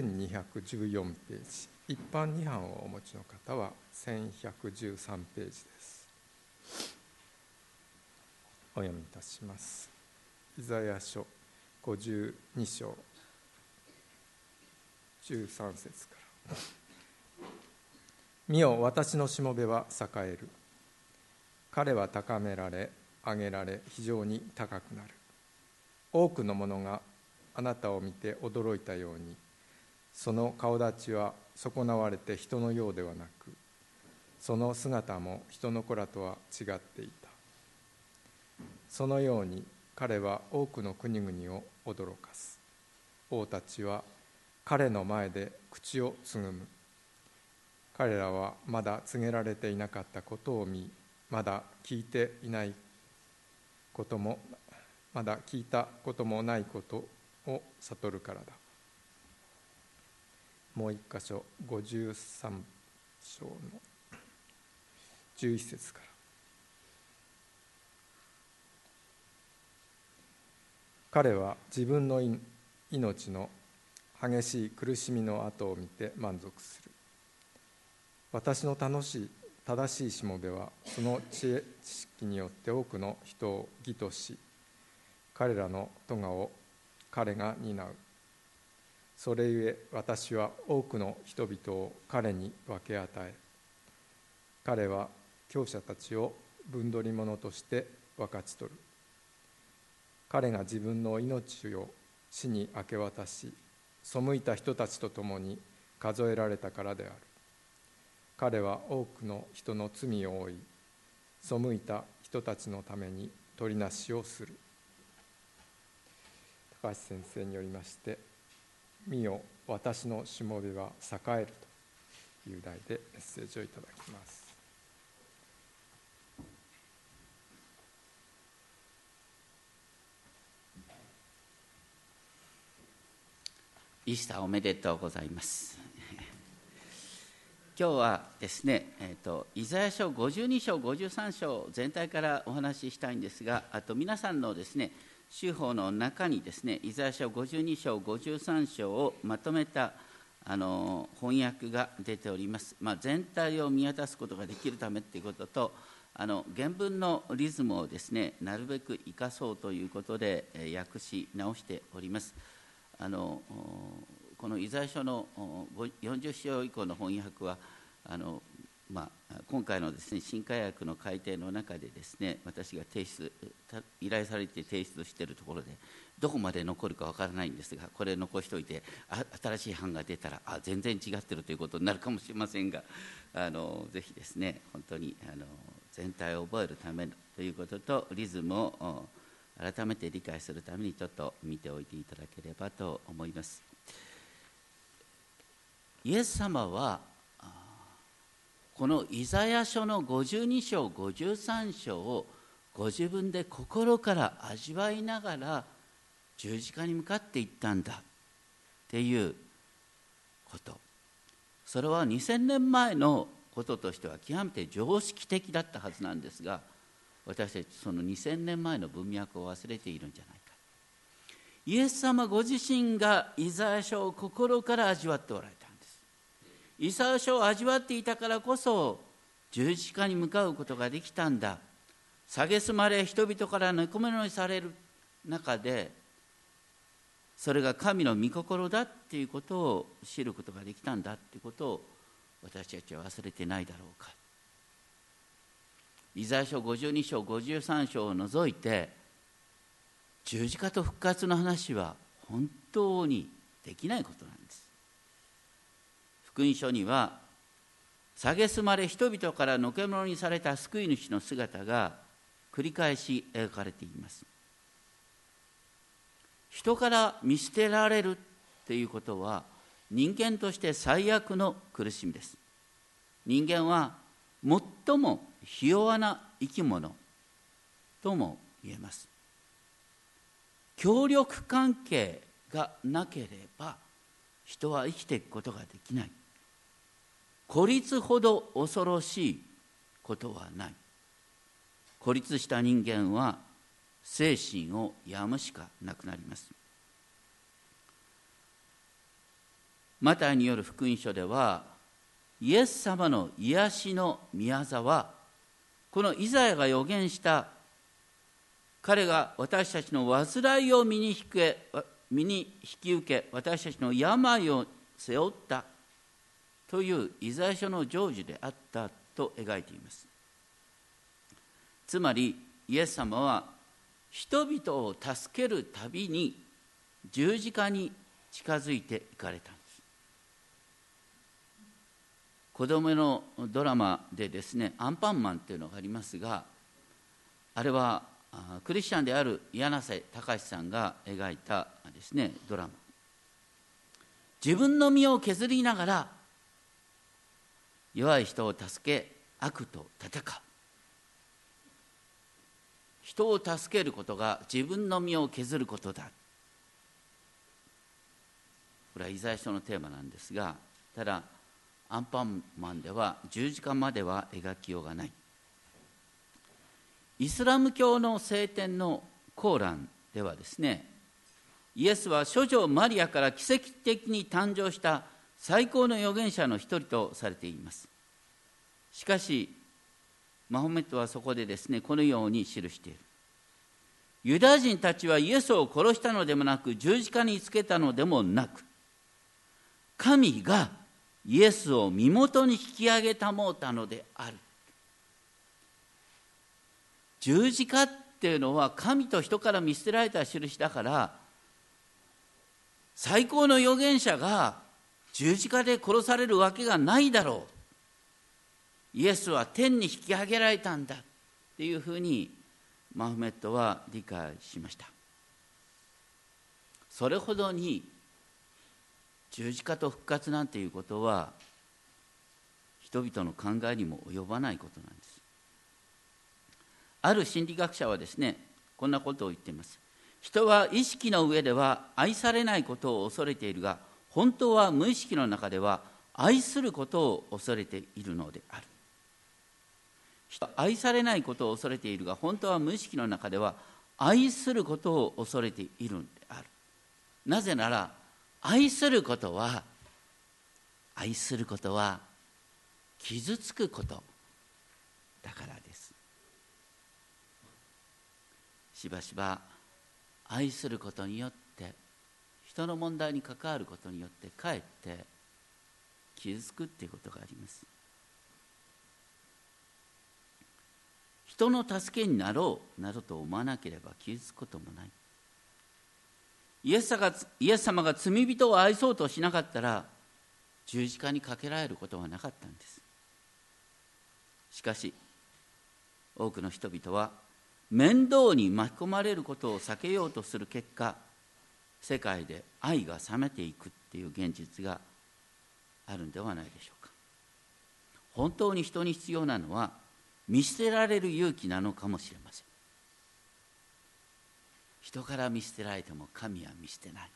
1214ページ。一般2版をお持ちの方は1113ページです。お読みいたします。イザヤ書52章。13節から「見よ私のしもべは栄える。彼は高められ上げられ非常に高くなる。多くの者があなたを見て驚いたようにその顔立ちは損なわれて人のようではなくその姿も人の子らとは違っていた。そのように彼は多くの国々を驚かす。王たちは彼の前で口をつぐむ。彼らはまだ告げられていなかったことを見まだ聞いていないこともまだ聞いたこともないことを悟るからだ。もう一箇所53章の11節から。彼は自分の命の激しい苦しみの後を見て満足する。私の楽しい正しいしもべはその知恵知識によって多くの人を義とし彼らの咎を彼が担う。それゆえ私は多くの人々を彼に分け与え彼は強者たちを分取り者として分かち取る。彼が自分の命を死に明け渡し背いた人たちと共に数えられたからである。彼は多くの人の罪を負い背いた人たちのために取りなしをする。高橋先生によりまして「見よ私のしもべは栄える」という題でメッセージをいただきます。イースターおめでとうございます。今日はですね、えーと、イザヤ書52章53章全体からお話ししたいんですがあと皆さんのですね州法の中にですねイザヤ書52章53章をまとめたあの翻訳が出ております、まあ、全体を見渡すことができるためということとあの原文のリズムをですねなるべく生かそうということでえ訳し直しております。あのこのイザヤ書の40章以降の翻訳はあの、まあ、今回のです、ね、新科学の改訂の中でですね私が提出依頼されて提出しているところでどこまで残るかわからないんですがこれ残しておいてあ新しい版が出たらあ全然違ってるということになるかもしれませんがあのぜひですね本当にあの全体を覚えるためということとリズムを改めて理解するためにちょっと見ておいていただければと思います。イエス様はこのイザヤ書の52章53章をご自分で心から味わいながら十字架に向かっていったんだっていうこと。それは2000年前のこととしては極めて常識的だったはずなんですが私たちその2000年前の文脈を忘れているんじゃないか。イエス様ご自身がイザヤ書を心から味わっておられた。イサヤ書を味わっていたからこそ十字架に向かうことができたんだ。蔑まれ人々からぬくめのにされる中でそれが神の御心だっていうことを知ることができたんだっていうことを私たちは忘れてないだろうか。イザヤ書52章53章を除いて十字架と復活の話は本当にできないことなんです。福音書には蔑まれ人々からのけ者にされた救い主の姿が繰り返し描かれています。人から見捨てられるっていうことは人間として最悪の苦しみです。人間は最もひ弱な生き物とも言えます。協力関係がなければ人は生きていくことができない。孤立ほど恐ろしいことはない。孤立した人間は精神を病むしかなくなります。マタイによる福音書ではイエス様の癒しの宮座はこのイザヤが予言した彼が私たちの患いを身に引け身に引き受け私たちの病を背負ったというイザヤ書の成就であったと描いています。つまりイエス様は人々を助けるたびに十字架に近づいていかれたんです。子供のドラマでですねアンパンマンっていうのがありますがあれはクリスチャンである柳瀬隆さんが描いたですねドラマ。自分の身を削りながら弱い人を助け悪と戦う。人を助けることが自分の身を削ることだ。これはイザヤ書のテーマなんですがただアンパンマンでは十字架までは描きようがない。イスラム教の聖典のコーランではですねイエスは諸女マリアから奇跡的に誕生した最高の預言者の一人とされています。しかしマホメットはそこでですねこのように記している。ユダヤ人たちはイエスを殺したのでもなく十字架につけたのでもなく神がイエスを身元に引き上げたもうたのである。十字架っていうのは神と人から見捨てられた印だから最高の預言者が十字架で殺されるわけがないだろう。イエスは天に引き上げられたんだっていうふうにマフメットは理解しました。それほどに十字架と復活なんていうことは人々の考えにも及ばないことなんです。ある心理学者はですねこんなことを言っています。人は意識の上では愛されないことを恐れているが本当は無意識の中では愛することを恐れているのである。愛されないことを恐れているが本当は無意識の中では愛することを恐れているのである。なぜなら愛することは愛することは傷つくことだからです。しばしば愛することによって人の問題に関わることによってかえって傷つくっていうことがあります。人の助けになろうなどと思わなければ傷つくこともない。イエスがイエス様が罪人を愛そうとしなかったら十字架にかけられることはなかったんです。しかし多くの人々は面倒に巻き込まれることを避けようとする結果世界で愛が冷めていくっていう現実があるんではないでしょうか。本当に人に必要なのは見捨てられる勇気なのかもしれません。人から見捨てられても神は見捨てない。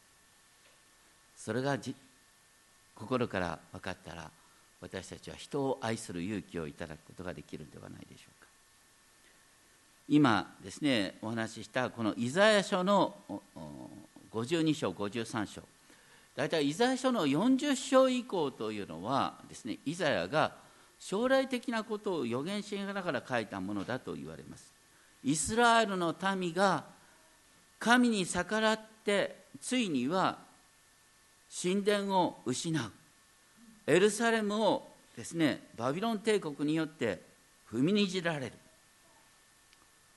それが心から分かったら私たちは人を愛する勇気をいただくことができるんではないでしょうか。今ですねお話ししたこのイザヤ書の52章53章。大体イザヤ書の40章以降というのはですねイザヤが将来的なことを予言しながら書いたものだと言われます。イスラエルの民が神に逆らってついには神殿を失う。エルサレムをですねバビロン帝国によって踏みにじられる。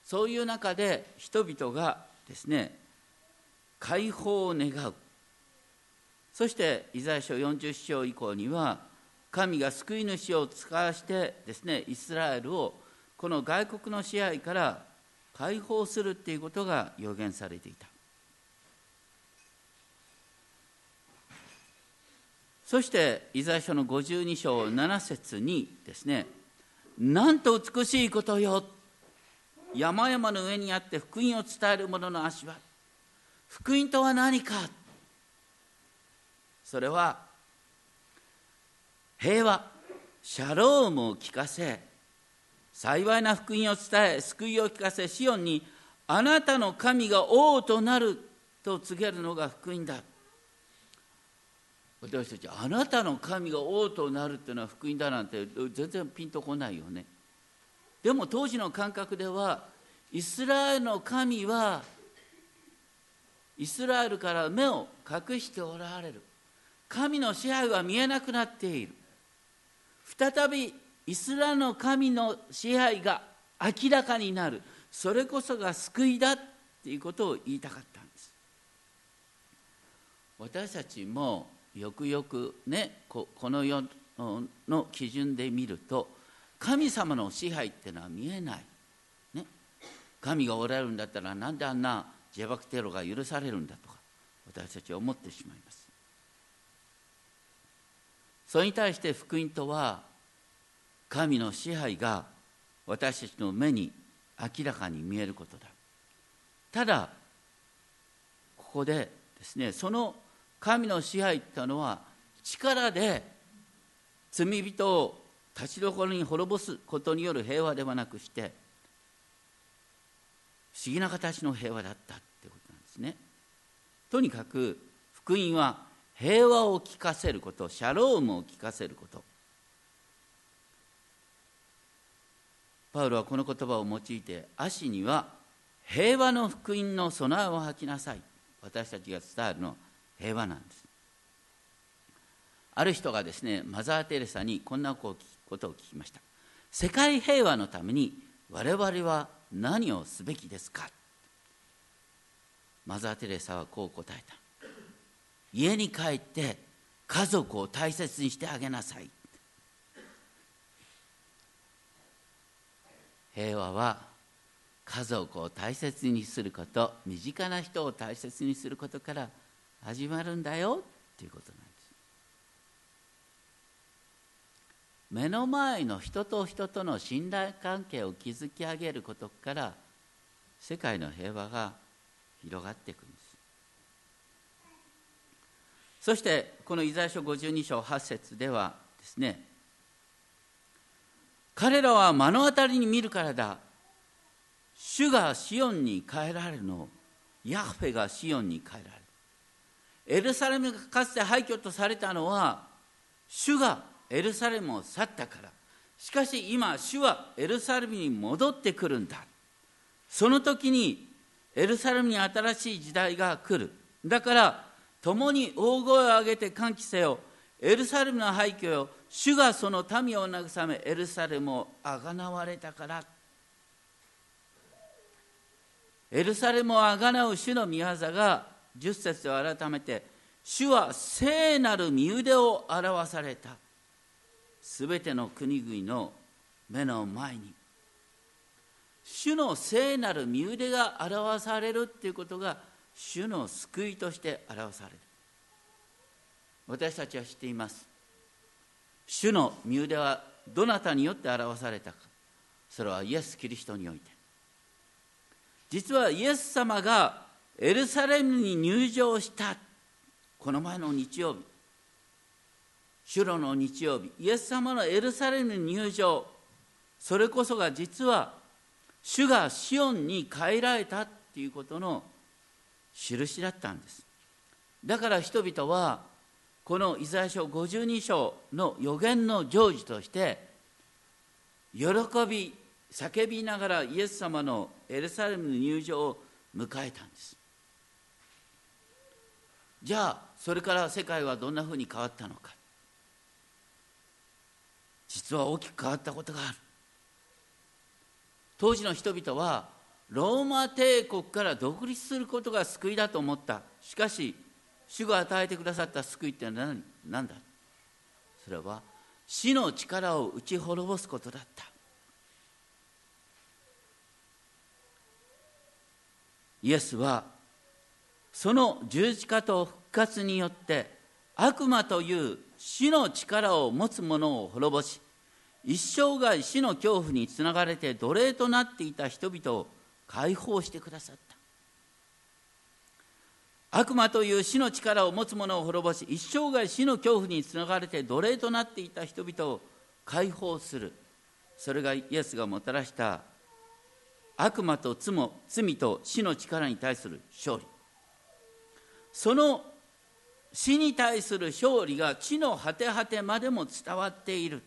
そういう中で人々がですね解放を願う。そしてイザヤ書40章以降には神が救い主を使わしてですねイスラエルをこの外国の支配から解放するっていうことが予言されていた。そしてイザヤ書の52章7節にですねなんと美しいことよ。山々の上にあって福音を伝える者の足は福音とは何か？それは平和シャロームを聞かせ幸いな福音を伝え救いを聞かせシオンにあなたの神が王となると告げるのが福音だ。私たちあなたの神が王となるっていうのは福音だなんて全然ピンとこないよね。でも当時の感覚ではイスラエルの神はイスラエルから目を隠しておられる。神の支配は見えなくなっている。再びイスラの神の支配が明らかになる。それこそが救いだっていうことを言いたかったんです。私たちもよくよくねこの世の基準で見ると神様の支配っていうのは見えない、ね、神がおられるんだったらなんであんな自爆テロが許されるんだとか私たちは思ってしまいます。それに対して福音とは神の支配が私たちの目に明らかに見えることだ。ただここでですねその神の支配というのは力で罪人を立ちどころに滅ぼすことによる平和ではなくして思議な形の平和だったってことなんですね。とにかく福音は平和を聞かせることシャロームを聞かせること。パウロはこの言葉を用いて足には平和の福音の備えを吐きなさい。私たちが伝えるのは平和なんです。ある人がですねマザー・テレサにこんなことを聞きました。世界平和のために我々は何をすべきですか？マザー・テレサはこう答えた。家に帰って家族を大切にしてあげなさい。平和は家族を大切にすること身近な人を大切にすることから始まるんだよっていうことなんです目の前の人と人との信頼関係を築き上げることから世界の平和が広がっていくんです。そしてこのイザヤ書52章8節ではですね彼らは目の当たりに見るからだ。主がシオンに帰られるの。ヤフェがシオンに帰られる。エルサレムがかつて廃墟とされたのは主がエルサレムを去ったから。しかし今主はエルサレムに戻ってくるんだ。その時にエルサレムに新しい時代が来る。だから共に大声を上げて歓喜せよ。エルサレムの廃墟よ主がその民を慰めエルサレムをあがなわれたから。エルサレムをあがなう主の御業が10節では改めて主は聖なる身腕を表された。すべての国々の目の前に主の聖なる身腕が表されるっていうことが主の救いとして表される。私たちは知っています。主の身腕はどなたによって表されたか。それはイエス・キリストにおいて。実はイエス様がエルサレムに入場したこの前の日曜日。主路の日曜日イエス様のエルサレム入場。それこそが実は主がシオンに帰られたっていうことの印だったんです。だから人々はこのイザヤ書52章の予言の成就として喜び叫びながらイエス様のエルサレムの入場を迎えたんです。じゃあそれから世界はどんなふうに変わったのか。実は大きく変わったことがある。当時の人々はローマ帝国から独立することが救いだと思った。しかし主が与えてくださった救いって何何だ？それは死の力を打ち滅ぼすことだった。イエスはその十字架と復活によって悪魔という死の力を持つ者を滅ぼし一生涯死の恐怖につながれて奴隷となっていた人々を解放してくださった。悪魔という死の力を持つ者を滅ぼし一生涯死の恐怖につながれて奴隷となっていた人々を解放する。それがイエスがもたらした悪魔と罪と死の力に対する勝利。その死に対する勝利が地の果て果てまでも伝わっている。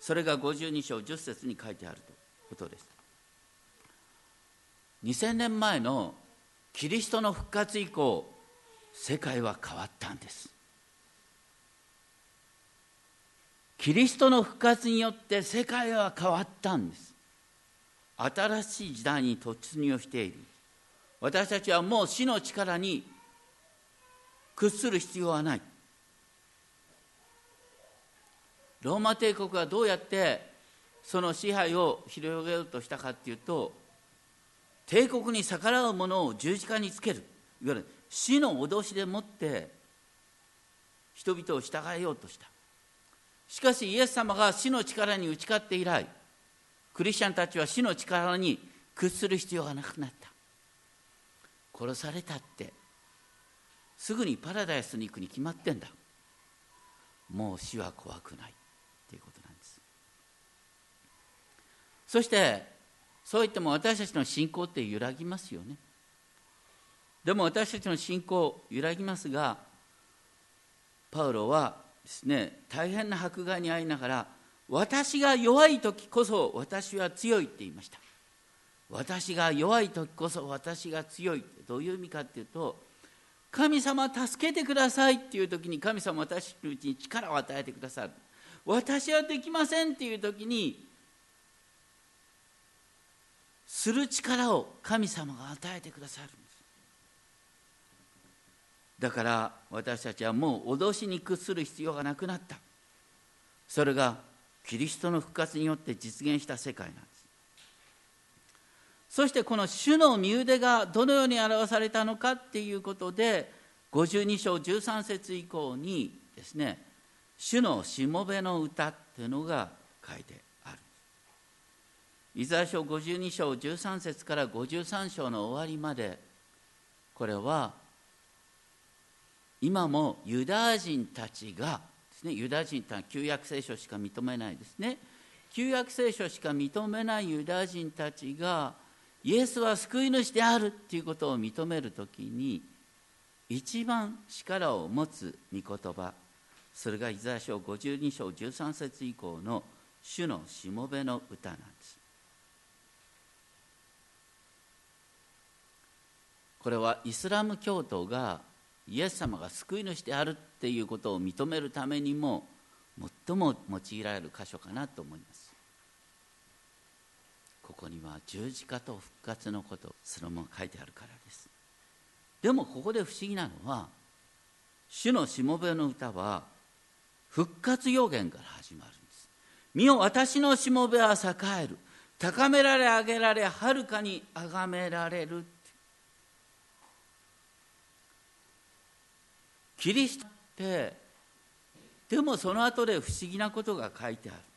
それが52章10節に書いてあるということです。2000年前のキリストの復活以降世界は変わったんです。キリストの復活によって世界は変わったんです。新しい時代に突入している。私たちはもう死の力に屈する必要はない。ローマ帝国はどうやってその支配を広げようとしたかっていうと帝国に逆らう者を十字架につける。いわゆる死の脅しでもって人々を従えようとした。しかしイエス様が死の力に打ち勝って以来クリスチャンたちは死の力に屈する必要がなくなった。殺されたってすぐにパラダイスに行くに決まってんだ。もう死は怖くないっていうことなんです。そしてそう言っても私たちの信仰って揺らぎますよね。でも私たちの信仰揺らぎますがパウロはですね大変な迫害に遭いながら私が弱い時こそ私は強いって言いました。私が弱い時こそ私が強いってどういう意味かっていうと神様助けてくださいっていう時に神様私のうちに力を与えてくださる。私はできませんっていう時にする力を神様が与えてくださるんです。だから私たちはもう脅しに屈する必要がなくなった。それがキリストの復活によって実現した世界なんです。そしてこの主の身腕がどのように表されたのかっていうことで52章13節以降にですね主のしもべの歌っていうのが書いてある。イザヤ書52章13節から53章の終わりまでこれは今もユダヤ人たちがですねユダヤ人というのは旧約聖書しか認めないですね。旧約聖書しか認めないユダヤ人たちがイエスは救い主であるっていうことを認める時に一番力を持つ御言葉それがイザヤ書52章13節以降の主のしもべの歌なんです。これはイスラム教徒がイエス様が救い主であるっていうことを認めるためにも最も用いられる箇所かなと思います。ここには十字架と復活のことそのまま書いてあるからです。でもここで不思議なのは主のしもべの歌は復活予言から始まるんです。見よ私のしもべは栄える。高められ上げられはるかに崇められるキリストってでもその後で不思議なことが書いてある。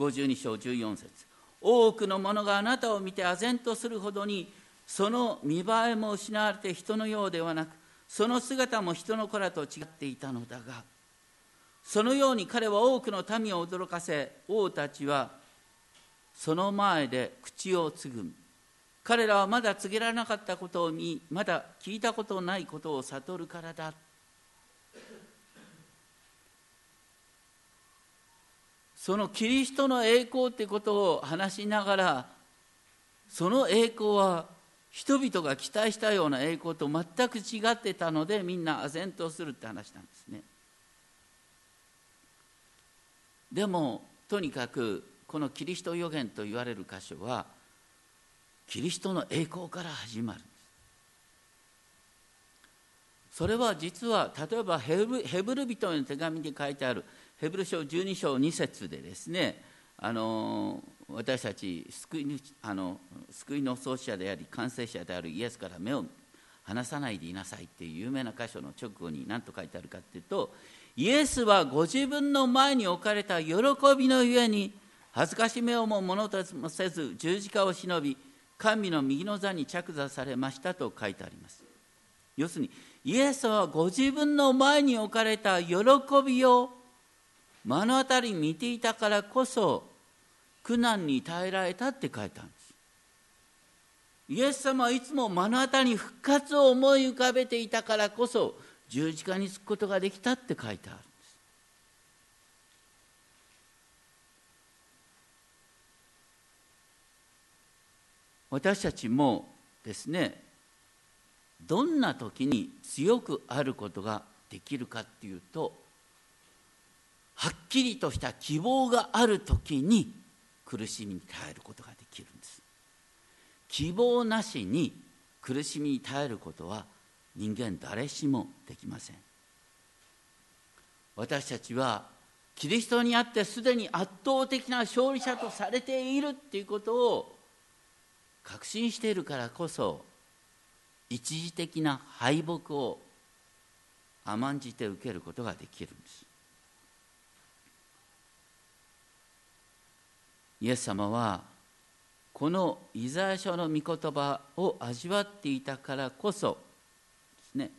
52章14節。多くの者があなたを見て唖然とするほどにその見栄えも失われて人のようではなくその姿も人の子らと違っていたのだがそのように彼は多くの民を驚かせ王たちはその前で口をつぐむ彼らはまだ告げられなかったことを見まだ聞いたことないことを悟るからだ。そのキリストの栄光ってことを話しながらその栄光は人々が期待したような栄光と全く違ってたのでみんな唖然とするって話なんですね。でもとにかくこのキリスト予言と言われる箇所はキリストの栄光から始まるそれは実は例えばヘブル人の手紙に書いてあるヘブル書12章2節でですねあの私たち救いあの救いの創始者であり完成者であるイエスから目を離さないでいなさいっていう有名な箇所の直後に何と書いてあるかっていうとイエスはご自分の前に置かれた喜びのゆえに恥ずかしめをも物ともせず十字架を忍び神の右の座に着座されましたと書いてあります。要するにイエスはご自分の前に置かれた喜びを目の当たり見ていたからこそ苦難に耐えられたって書いたんです。イエス様はいつも目の当たり復活を思い浮かべていたからこそ十字架につくことができたって書いてあるんです。私たちもですねどんな時に強くあることができるかっていうとはっきりとした希望がある時に苦しみに耐えることができるんです。希望なしに苦しみに耐えることは人間誰しもできません。私たちはキリストにあってすでに圧倒的な勝利者とされているっていうことを確信しているからこそ一時的な敗北を甘んじて受けることができるんです。イエス様はこのイザヤ書の御言葉を味わっていたからこそですね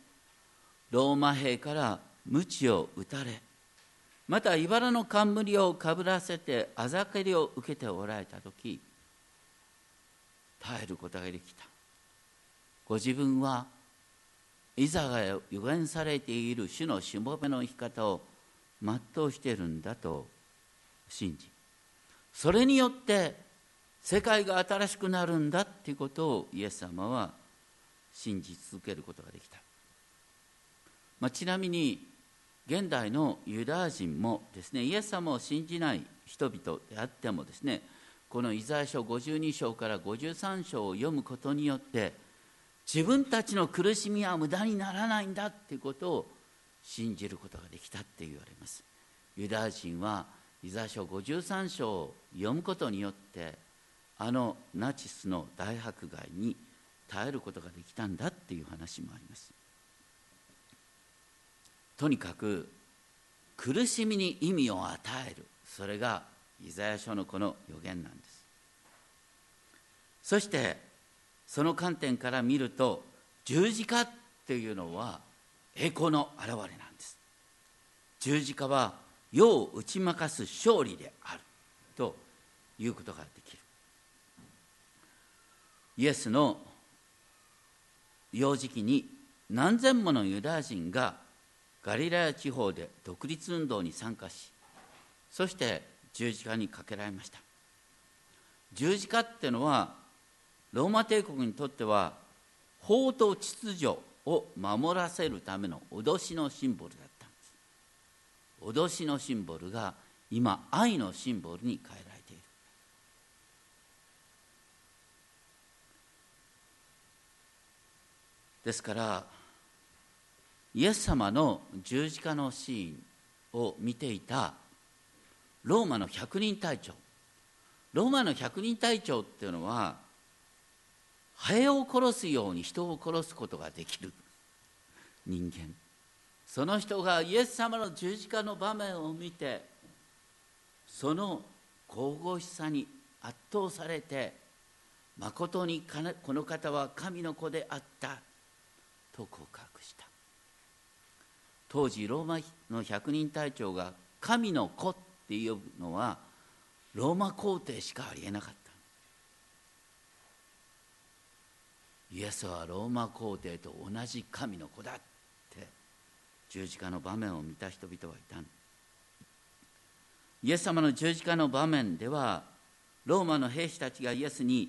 ローマ兵から鞭を打たれまた茨の冠をかぶらせてあざけりを受けておられた時耐えることができた。ご自分はいざが予言されている主のしもべの生き方を全うしているんだと信じそれによって世界が新しくなるんだっていうことをイエス様は信じ続けることができた、まあ、ちなみに現代のユダヤ人もですねイエス様を信じない人々であってもですねこのイザヤ書52章から53章を読むことによって自分たちの苦しみは無駄にならないんだっていうことを信じることができたって言われます。ユダヤ人はイザヤ書53章を読むことによってあのナチスの大迫害に耐えることができたんだっていう話もあります。とにかく苦しみに意味を与える。それがイザヤ書のこの予言なんです。そしてその観点から見ると十字架っていうのは栄光の表れなんです。十字架は世を打ち負かす勝利である。ということができる。イエスの幼児期に何千ものユダヤ人がガリラヤ地方で独立運動に参加しそして十字架にかけられました。十字架っていうのはローマ帝国にとっては法と秩序を守らせるための脅しのシンボルだっ脅しのシンボルが今愛のシンボルに変えられている。ですからイエス様の十字架のシーンを見ていたローマの百人隊長。ローマの百人隊長っていうのはハエを殺すように人を殺すことができる人間。その人がイエス様の十字架の場面を見てその神々しさに圧倒されてまことにこの方は神の子であったと告白した。当時ローマの百人隊長が神の子って呼ぶのはローマ皇帝しかありえなかった。イエスはローマ皇帝と同じ神の子だ十字架の場面を見た人々はいたイエス様の十字架の場面ではローマの兵士たちがイエスに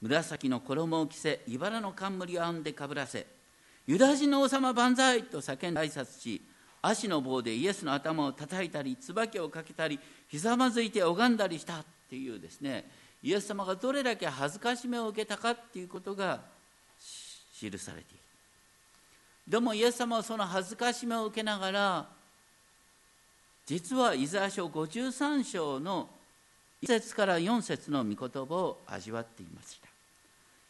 紫の衣を着せ茨の冠を編んでかぶらせユダヤ人の王様万歳と叫んで挨拶し足の棒でイエスの頭を叩いたり椿をかけたりひざまずいて拝んだりしたっていうですねイエス様がどれだけ恥ずかしめを受けたかっていうことが記されている。でもイエス様はその恥ずかしめを受けながら実はイザヤ書53章の1節から4節の御言葉を味わっていました。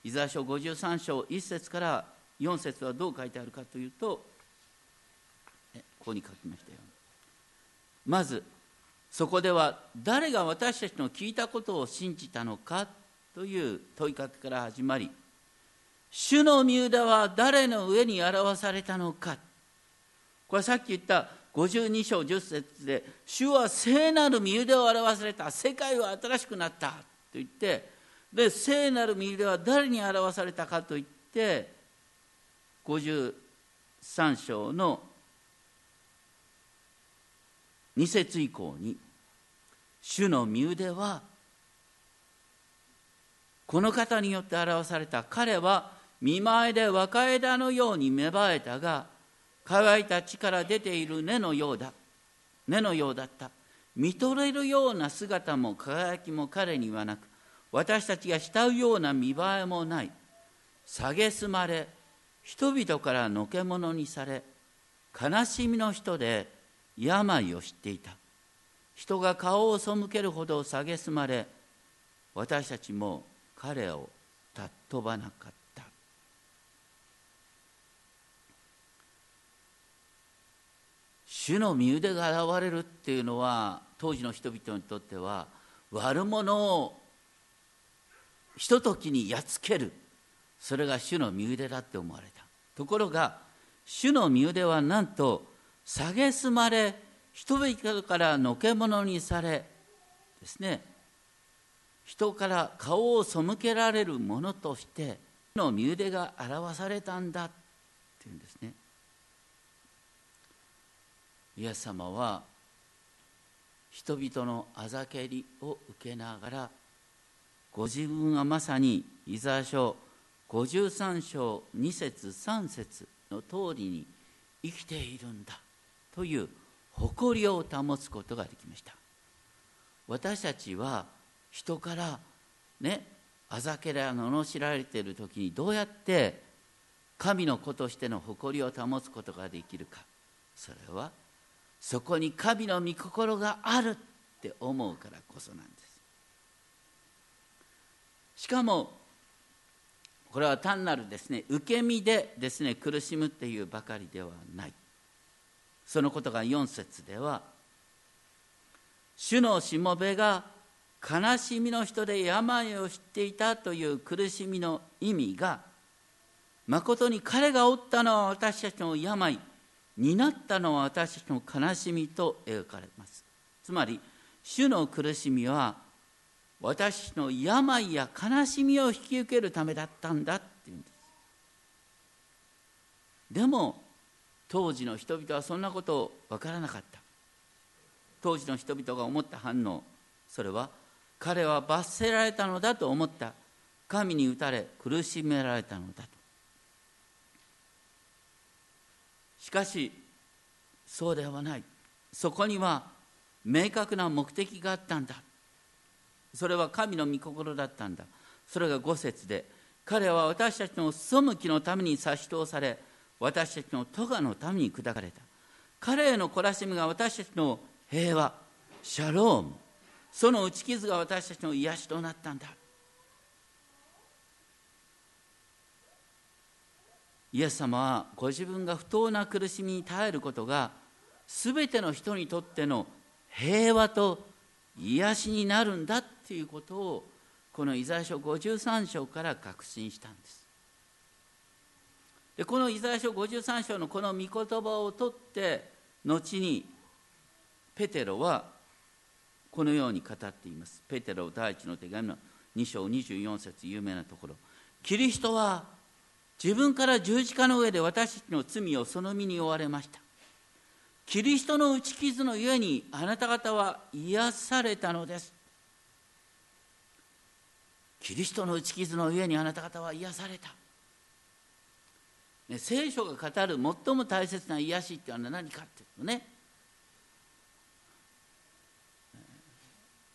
イザヤ書53章1節から4節はどう書いてあるかというとここに書きましたよ。まずそこでは誰が私たちの聞いたことを信じたのかという問いかけから始まり主の身腕は誰の上に表されたのか。これさっき言った52章10節で主は聖なる身腕を表された。世界は新しくなった。と言ってで聖なる身入れは誰に表されたかといって53章の2節以降に主の身腕はこの方によって表された。彼は見舞いで若枝のように芽生えたが乾いた地から出ている根のようだ根のようだった。見とれるような姿も輝きも彼にはなく私たちが慕うような見栄えもない。蔑まれ人々からのけ者にされ悲しみの人で病を知っていた。人が顔を背けるほど蔑まれ私たちも彼を尊ばなかった。主の身腕が現れるっていうのは当時の人々にとっては悪者をひとときにやっつける。それが主の身腕だって思われた。ところが主の身腕はなんと蔑まれ人々からのけ者にされですね。人から顔を背けられるものとしての身腕が表されたんだっていうんですね。イエス様は人々のあざけりを受けながらご自分はまさにイザヤ書53章2節3節の通りに生きているんだという誇りを保つことができました。私たちは人からねあざけら罵られている時にどうやって神の子としての誇りを保つことができるか。それはそこに神の御心があるって思うからこそなんです。しかもこれは単なるですね受け身でですね苦しむっていうばかりではない。そのことが4節では主のしもべが悲しみの人で病を知っていたという苦しみの意味がまことに彼が負ったのは私たちの病担ったのは私の悲しみと描かれます。つまり主の苦しみは私の病や悲しみを引き受けるためだったんだっていうんです。でも当時の人々はそんなことを分からなかった。当時の人々が思った反応それは彼は罰せられたのだと思った。神に打たれ苦しめられたのだと。しかしそうではない。そこには明確な目的があったんだ。それは神の御心だったんだ。それが五節で彼は私たちの背きのために差し通され私たちの咎のために砕かれた。彼への懲らしみが私たちの平和シャローム。その打ち傷が私たちの癒しとなったんだ。イエス様はご自分が不当な苦しみに耐えることが全ての人にとっての平和と癒しになるんだっていうことをこのイザヤ書53章から確信したんです。でこのイザヤ書53章のこの御言葉を取って後にペテロはこのように語っています。ペテロ第一の手紙の2章24節有名なところ。キリストは自分から十字架の上で私たちの罪をその身に負われました。キリストの打ち傷のゆえにあなた方は癒されたのです。キリストの打ち傷のゆえにあなた方は癒された、ね、聖書が語る最も大切な癒しっていうのは何かっていうとね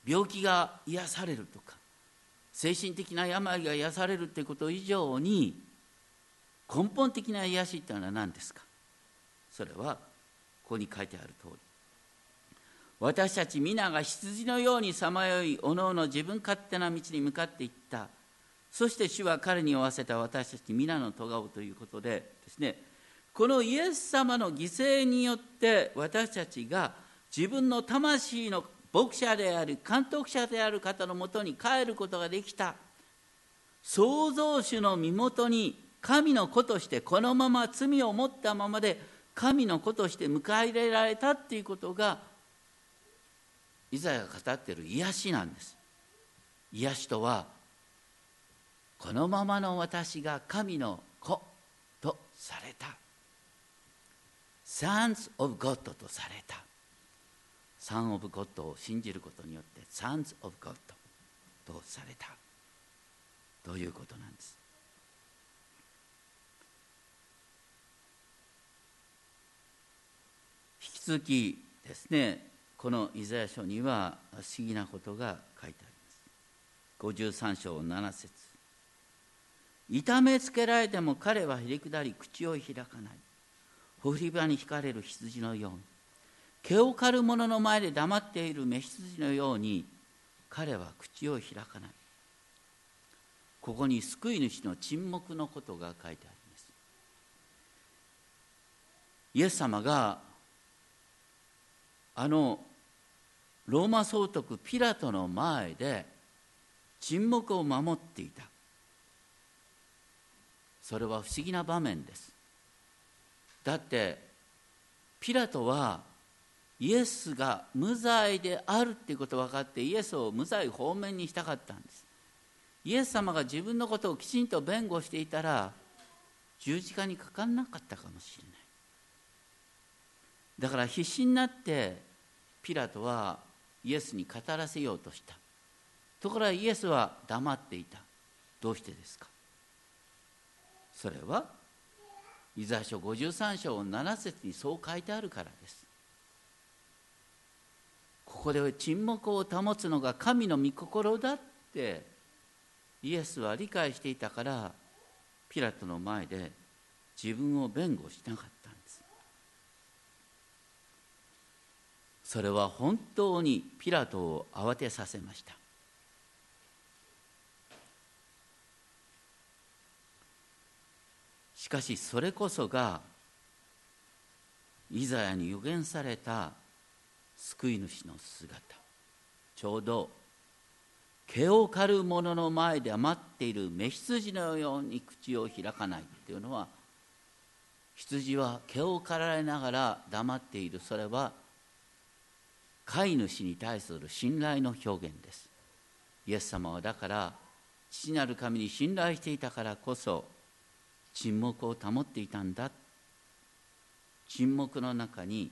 病気が癒されるとか精神的な病が癒されるってこと以上に根本的な癒しっていうのは何ですか？それはここに書いてある通り。私たち皆が羊のようにさまよいおのおの自分勝手な道に向かっていった。そして主は彼に負わせた私たち皆の咎をということでですね。このイエス様の犠牲によって私たちが自分の魂の牧者である監督者である方のもとに帰ることができた。創造主の身元に神の子としてこのまま罪を持ったままで神の子として迎え入れられたっていうことがイザヤが語っている癒しなんです。癒しとはこのままの私が神の子とされた。Sons of God とされた。Son of God を信じることによって Sons of God とされた。ということなんです引き続きですね。このイザヤ書には不思議なことが書いてあります。53章7節。痛めつけられても彼はへりくだり口を開かない。ほふり場に引かれる羊のように。毛を刈る者の前で黙っている雌羊のように。彼は口を開かない。ここに救い主の沈黙のことが書いてあります。イエス様があのローマ総督ピラトの前で沈黙を守っていた。それは不思議な場面です。だってピラトはイエスが無罪であるっていうこと分かってイエスを無罪方面にしたかったんです。イエス様が自分のことをきちんと弁護していたら十字架にかかんなかったかもしれない。だから必死になってピラトはイエスに語らせようとした。ところがイエスは黙っていた。どうしてですか？それはイザヤ書53章7節にそう書いてあるからです。ここで沈黙を保つのが神の御心だってイエスは理解していたからピラトの前で自分を弁護しなかったんですそれは本当にピラトを慌てさせました。しかしそれこそがイザヤに予言された救い主の姿。ちょうど毛を刈る者の前で余っている雌羊のように口を開かないっていうのは羊は毛を刈られながら黙っている。それは飼い主に対する信頼の表現です。イエス様はだから父なる神に信頼していたからこそ沈黙を保っていたんだ。沈黙の中に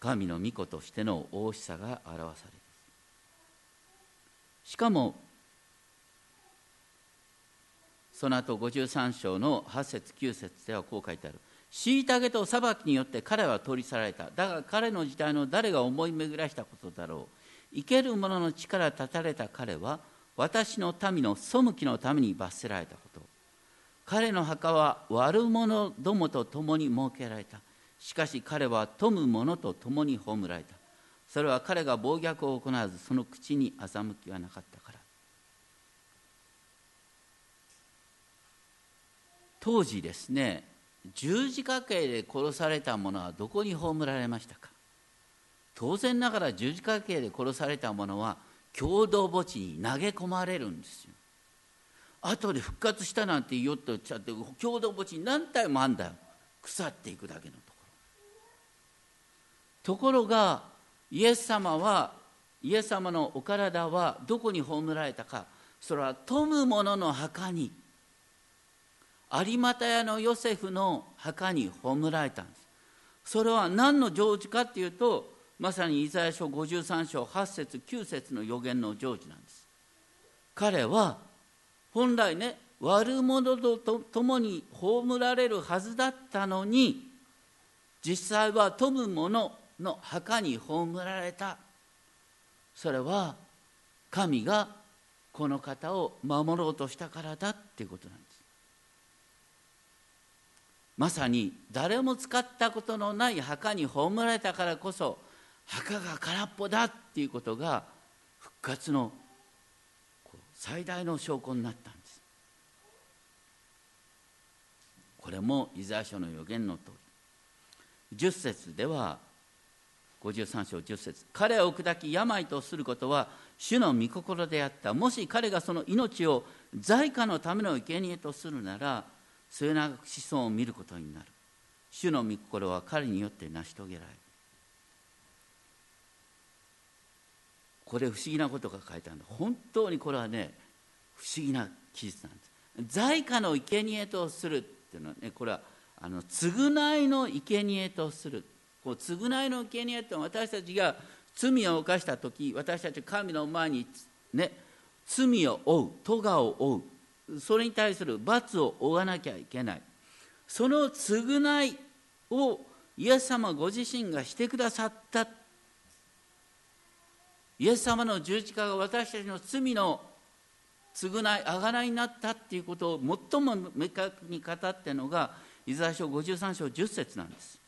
神の御子としての大しさが表されるしかもその後53章の8節9節ではこう書いてある。虐げと裁きによって彼は取り去られた。だが彼の時代の誰が思い巡らしたことだろう。生ける者の力立たれた彼は私の民の背きのために罰せられたこと。彼の墓は悪者どもと共に設けられた。しかし彼は富む者と共に葬られた。それは彼が暴虐を行わずその口に欺きはなかったから。当時ですね十字架刑で殺された者はどこに葬られましたか？当然ながら十字架刑で殺された者は共同墓地に投げ込まれるんですよ。後で復活したなんて言おっとちゃって共同墓地に何体もあんだよ。腐っていくだけのところ。ところがイエス様はイエス様のお体はどこに葬られたかそれは富む者の墓に有股屋のヨセフの墓に葬られたんです。それは何の成就かっていうとまさにイザヤ書53章8節9節の予言の成就なんです。彼は本来ね悪者と共に葬られるはずだったのに実際は富む者の墓に葬られた。それは神がこの方を守ろうとしたからだっていうことなんです。まさに誰も使ったことのない墓に葬られたからこそ墓が空っぽだっていうことが復活の最大の証拠になったんです。これもイザヤ書の予言の通り。10節では53章10節彼を砕き病とすることは主の御心であった。もし彼がその命を在家のための生贄とするなら末永く子孫を見ることになる。主の御心は彼によって成し遂げられる。これ不思議なことが書いてあるんだ本当にこれはね不思議な記述なんです。在家の生贄とするっていうのはねこれはあの償いの生贄とする。こう償いの生贄って私たちが罪を犯した時私たち神の前にね罪を負う咎を負う。それに対する罰を負わなきゃいけない。その償いをイエス様ご自身がしてくださった。イエス様の十字架が私たちの罪の償い贖いになったっていうことを最も明確に語ってるのがイザヤ書53章10節なんです。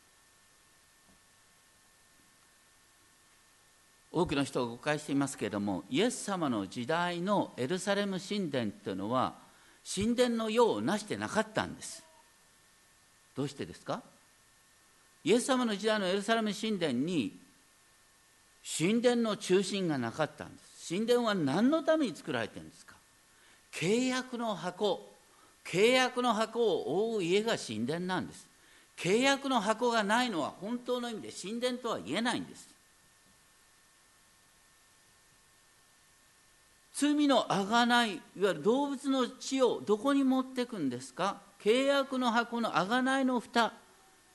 多くの人が誤解していますけれどもイエス様の時代のエルサレム神殿というのは神殿の用をなしてなかったんです。どうしてですか？イエス様の時代のエルサレム神殿に神殿の中心がなかったんです。神殿は何のために作られてるんですか？契約の箱。契約の箱を覆う家が神殿なんです。契約の箱がないのは本当の意味で神殿とは言えないんです。罪のあがいいわゆる動物の血をどこに持ってくんですか？契約の箱のあがないの蓋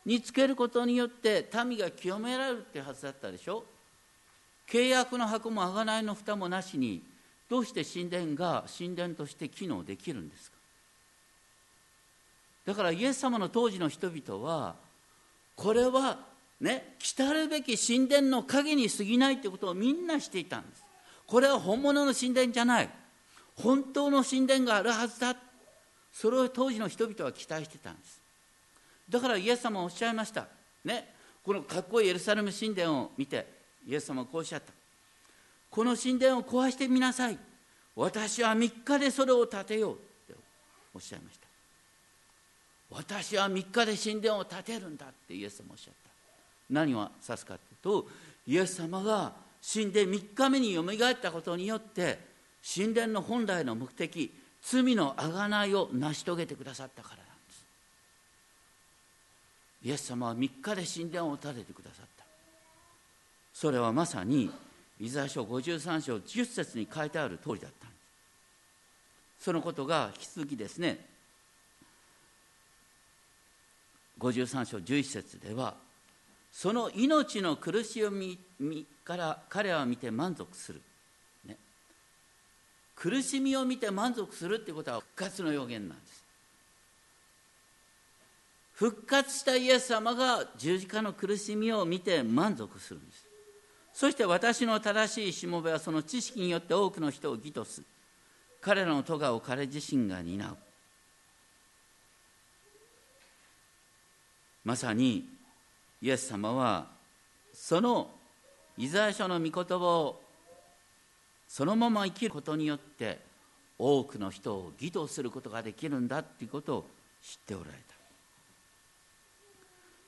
につけることによって民が清められるってはずだったでしょ？契約の箱もあがないの蓋もなしにどうして神殿が神殿として機能できるんですか？だからイエス様の当時の人々はこれはね来るべき神殿の影に過ぎないということをみんなしていたんです。これは本物の神殿じゃない。本当の神殿があるはずだ。それを当時の人々は期待してたんです。だからイエス様はおっしゃいました。ね。このかっこいいエルサレム神殿を見てイエス様はこうおっしゃった。この神殿を壊してみなさい。私は3日でそれを建てよう。っておっしゃいました。私は3日で神殿を建てるんだ。ってイエス様おっしゃった。何を指すかというとイエス様が死んで3日目によみがえったことによって神殿の本来の目的罪の贖いを成し遂げてくださったからなんです。イエス様は3日で神殿を建ててくださった。それはまさにイザヤ書53章10節に書いてある通りだったんです。そのことが引き続きですね53章11節ではその命の苦しみから彼は見て満足する、ね、苦しみを見て満足するっていうことは復活の予言なんです。復活したイエス様が十字架の苦しみを見て満足するんです。そして私の正しいしもべはその知識によって多くの人を義とす。彼らの咎を彼自身が担う。まさにイエス様はそのイザヤ書の御言葉をそのまま生きることによって多くの人を義とすることができるんだということを知っておられた。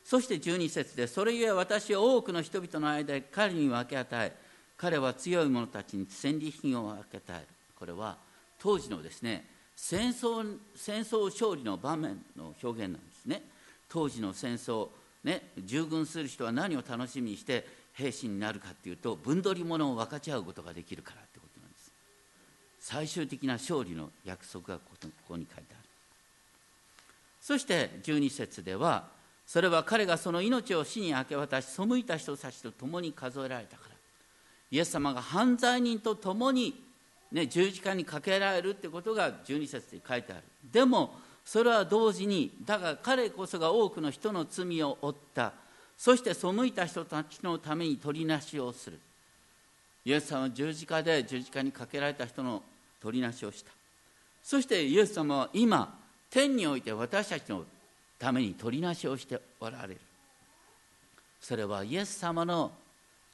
そして12節でそれゆえ私は多くの人々の間で彼に分け与え彼は強い者たちに戦利品を分け与えるこれは当時のですね戦争戦争勝利の場面の表現なんですね。当時の戦争ね、従軍する人は何を楽しみにして兵士になるかっていうと分取り物を分かち合うことができるからってことなんです。最終的な勝利の約束がここに書いてある。そして12節ではそれは彼がその命を死に明け渡し背いた人たちと共に数えられたから。イエス様が犯罪人と共に、ね、十字架にかけられるってことが12節で書いてある。でもそれは同時にだが彼こそが多くの人の罪を負った。そして背いた人たちのために取りなしをする。イエス様は十字架で十字架にかけられた人の取りなしをした。そしてイエス様は今天において私たちのために取りなしをしておられる。それはイエス様の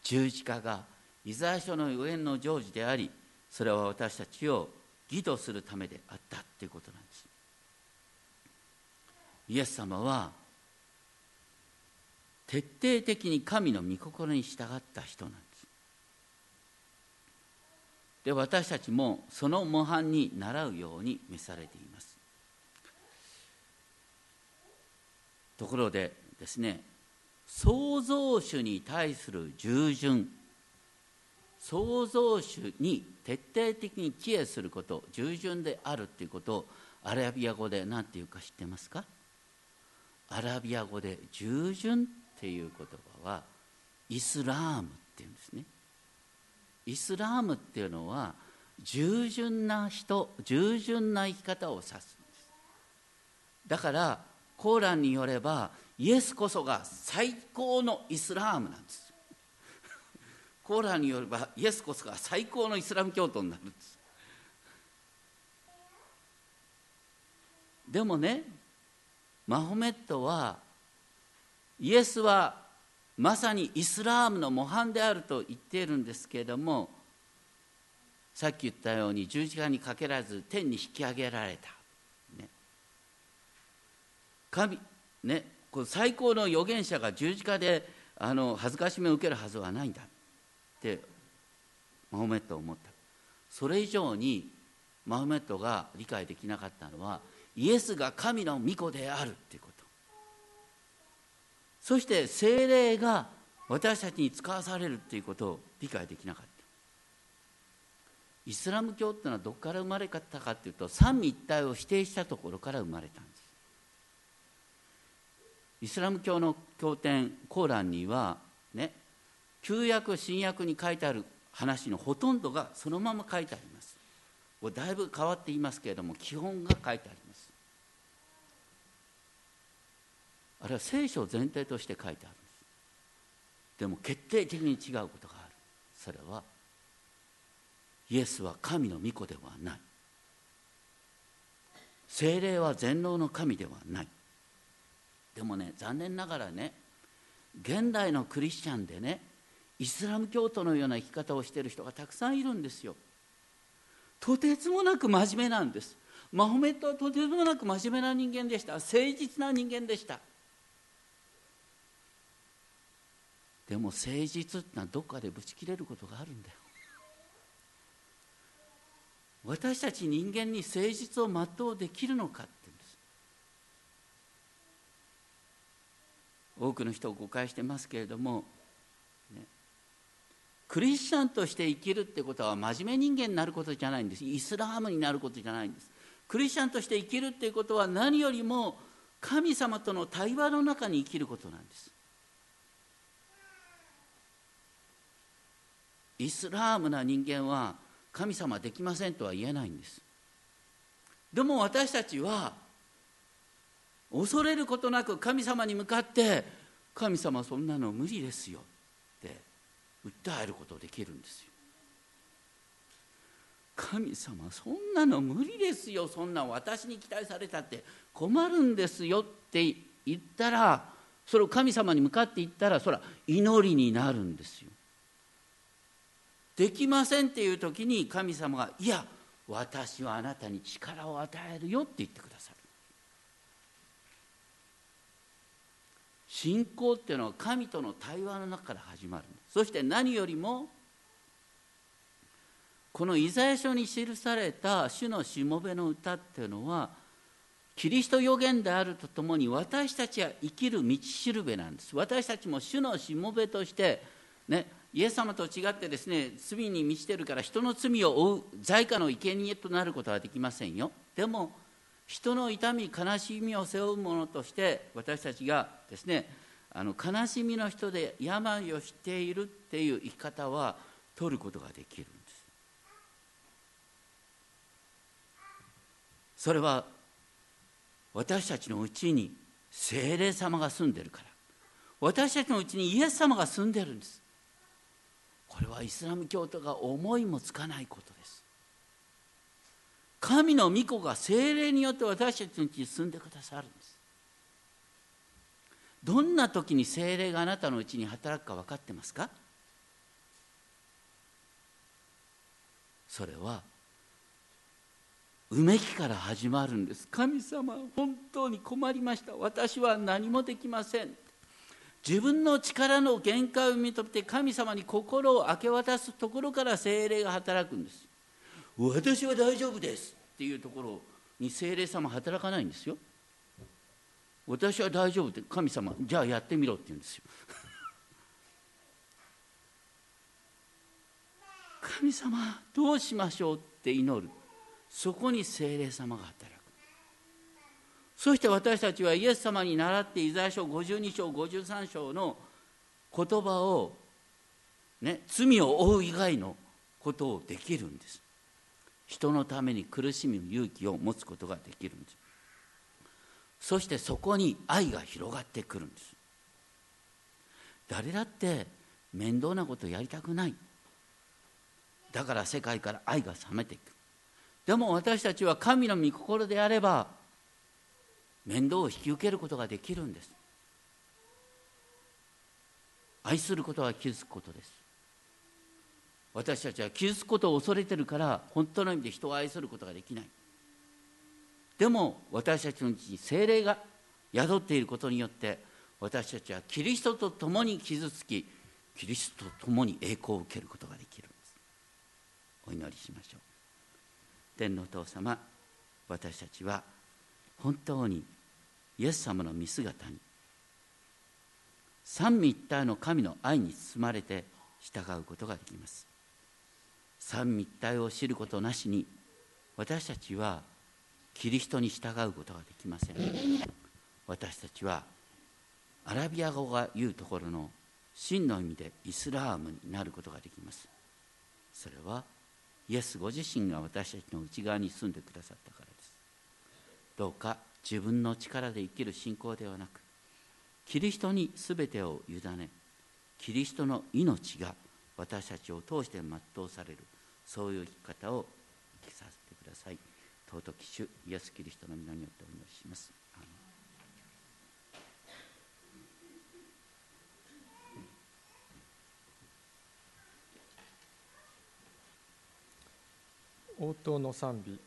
十字架がイザヤ書の予言の成就でありそれは私たちを義とするためであったということなんです。イエス様は徹底的に神の御心に従った人なんです。で私たちもその模範に習うように召されています。ところでですね創造主に対する従順創造主に徹底的に知恵すること従順であるっていうことをアラビア語で何て言うか知ってますか？アラビア語で従順っていう言葉はイスラームっていうんですね。イスラームっていうのは従順な人従順な生き方を指すんです。だからコーランによればイエスこそが最高のイスラームなんです。コーランによればイエスこそが最高のイスラム教徒になるんです。でもねマホメットはイエスはまさにイスラームの模範であると言っているんですけれどもさっき言ったように十字架にかけらず天に引き上げられた、ね、神ね。この最高の預言者が十字架であの恥ずかしめを受けるはずはないんだってマホメットは思った。それ以上にマホメットが理解できなかったのはイエスが神の御子であるっていうこと。そして精霊が私たちに使わされるっていうことを理解できなかった。イスラム教っていうのはどこから生まれたかっていうと三位一体を否定したところから生まれたんです。イスラム教の経典コーランにはね旧約新約に書いてある話のほとんどがそのまま書いてあります。だいぶ変わっていますけれども基本が書いてあります。あれは聖書全体として書いてあるんです。でも決定的に違うことがある。それはイエスは神の御子ではない。精霊は全能の神ではない。でもね残念ながらね現代のクリスチャンでねイスラム教徒のような生き方をしている人がたくさんいるんですよ。とてつもなく真面目なんです。マホメットはとてつもなく真面目な人間でした。誠実な人間でした。でも誠実ってのはどっかでぶち切れることがあるんだよ。私たち人間に誠実を全うできるのかって言うんです。多くの人を誤解してますけれども、ね、クリスチャンとして生きるってことは真面目人間になることじゃないんです。イスラームになることじゃないんです。クリスチャンとして生きるっていうことは何よりも神様との対話の中に生きることなんです。イスラームな人間は神様できませんとは言えないんです。でも私たちは恐れることなく神様に向かって神様そんなの無理ですよって訴えることできるんですよ。神様そんなの無理ですよそんな私に期待されたって困るんですよって言ったらそれを神様に向かって言ったらそれは祈りになるんですよ。できませんっていう時に神様が「いや私はあなたに力を与えるよ」って言ってくださる。信仰っていうのは神との対話の中から始まるそして何よりもこのイザヤ書に記された主のしもべの歌っていうのはキリスト予言であるとともに私たちは生きる道しるべなんです。私たちも主のしもべとしてねイエス様と違ってですね罪に満ちてるから人の罪を負う罪過の生贄となることはできませんよ。でも人の痛み悲しみを背負うものとして私たちがですねあの悲しみの人で病を知っているっていう生き方は取ることができるんです。それは私たちのうちに精霊様が住んでるから。私たちのうちにイエス様が住んでるんです。これはイスラム教徒が思いもつかないことです。神の御子が精霊によって私たちのうちに住んでくださるんです。どんな時に精霊があなたのうちに働くか分かってますか？それはうめきから始まるんです。神様本当に困りました。私は何もできません。自分の力の限界を認めて神様に心を明け渡すところから精霊が働くんです。私は大丈夫ですっていうところに精霊様働かないんですよ。私は大丈夫って神様じゃあやってみろって言うんですよ。神様どうしましょうって祈る。そこに精霊様が働く。そして私たちはイエス様に倣ってイザヤ書52章53章の言葉を、ね、罪を負う以外のことをできるんです。人のために苦しむ勇気を持つことができるんです。そしてそこに愛が広がってくるんです。誰だって面倒なことやりたくない。だから世界から愛が冷めていく。でも私たちは神の御心であれば面倒を引き受けることができるんです。愛することは傷つくことです。私たちは傷つくことを恐れてるから本当の意味で人を愛することができない。でも私たちのうちに精霊が宿っていることによって私たちはキリストと共に傷つきキリストと共に栄光を受けることができるんです。お祈りしましょう。天のお父様私たちは本当にイエス様の見姿に三位一体の神の愛に包まれて従うことができます。三位一体を知ることなしに私たちはキリストに従うことができません。私たちはアラビア語が言うところの真の意味でイスラームになることができます。それはイエスご自身が私たちの内側に住んでくださったからです。どうか自分の力で生きる信仰ではなくキリストに全てを委ねキリストの命が私たちを通して全うされるそういう生き方を生きさせてください。尊き主イエス・キリストの皆によってお祈りします。応答の賛美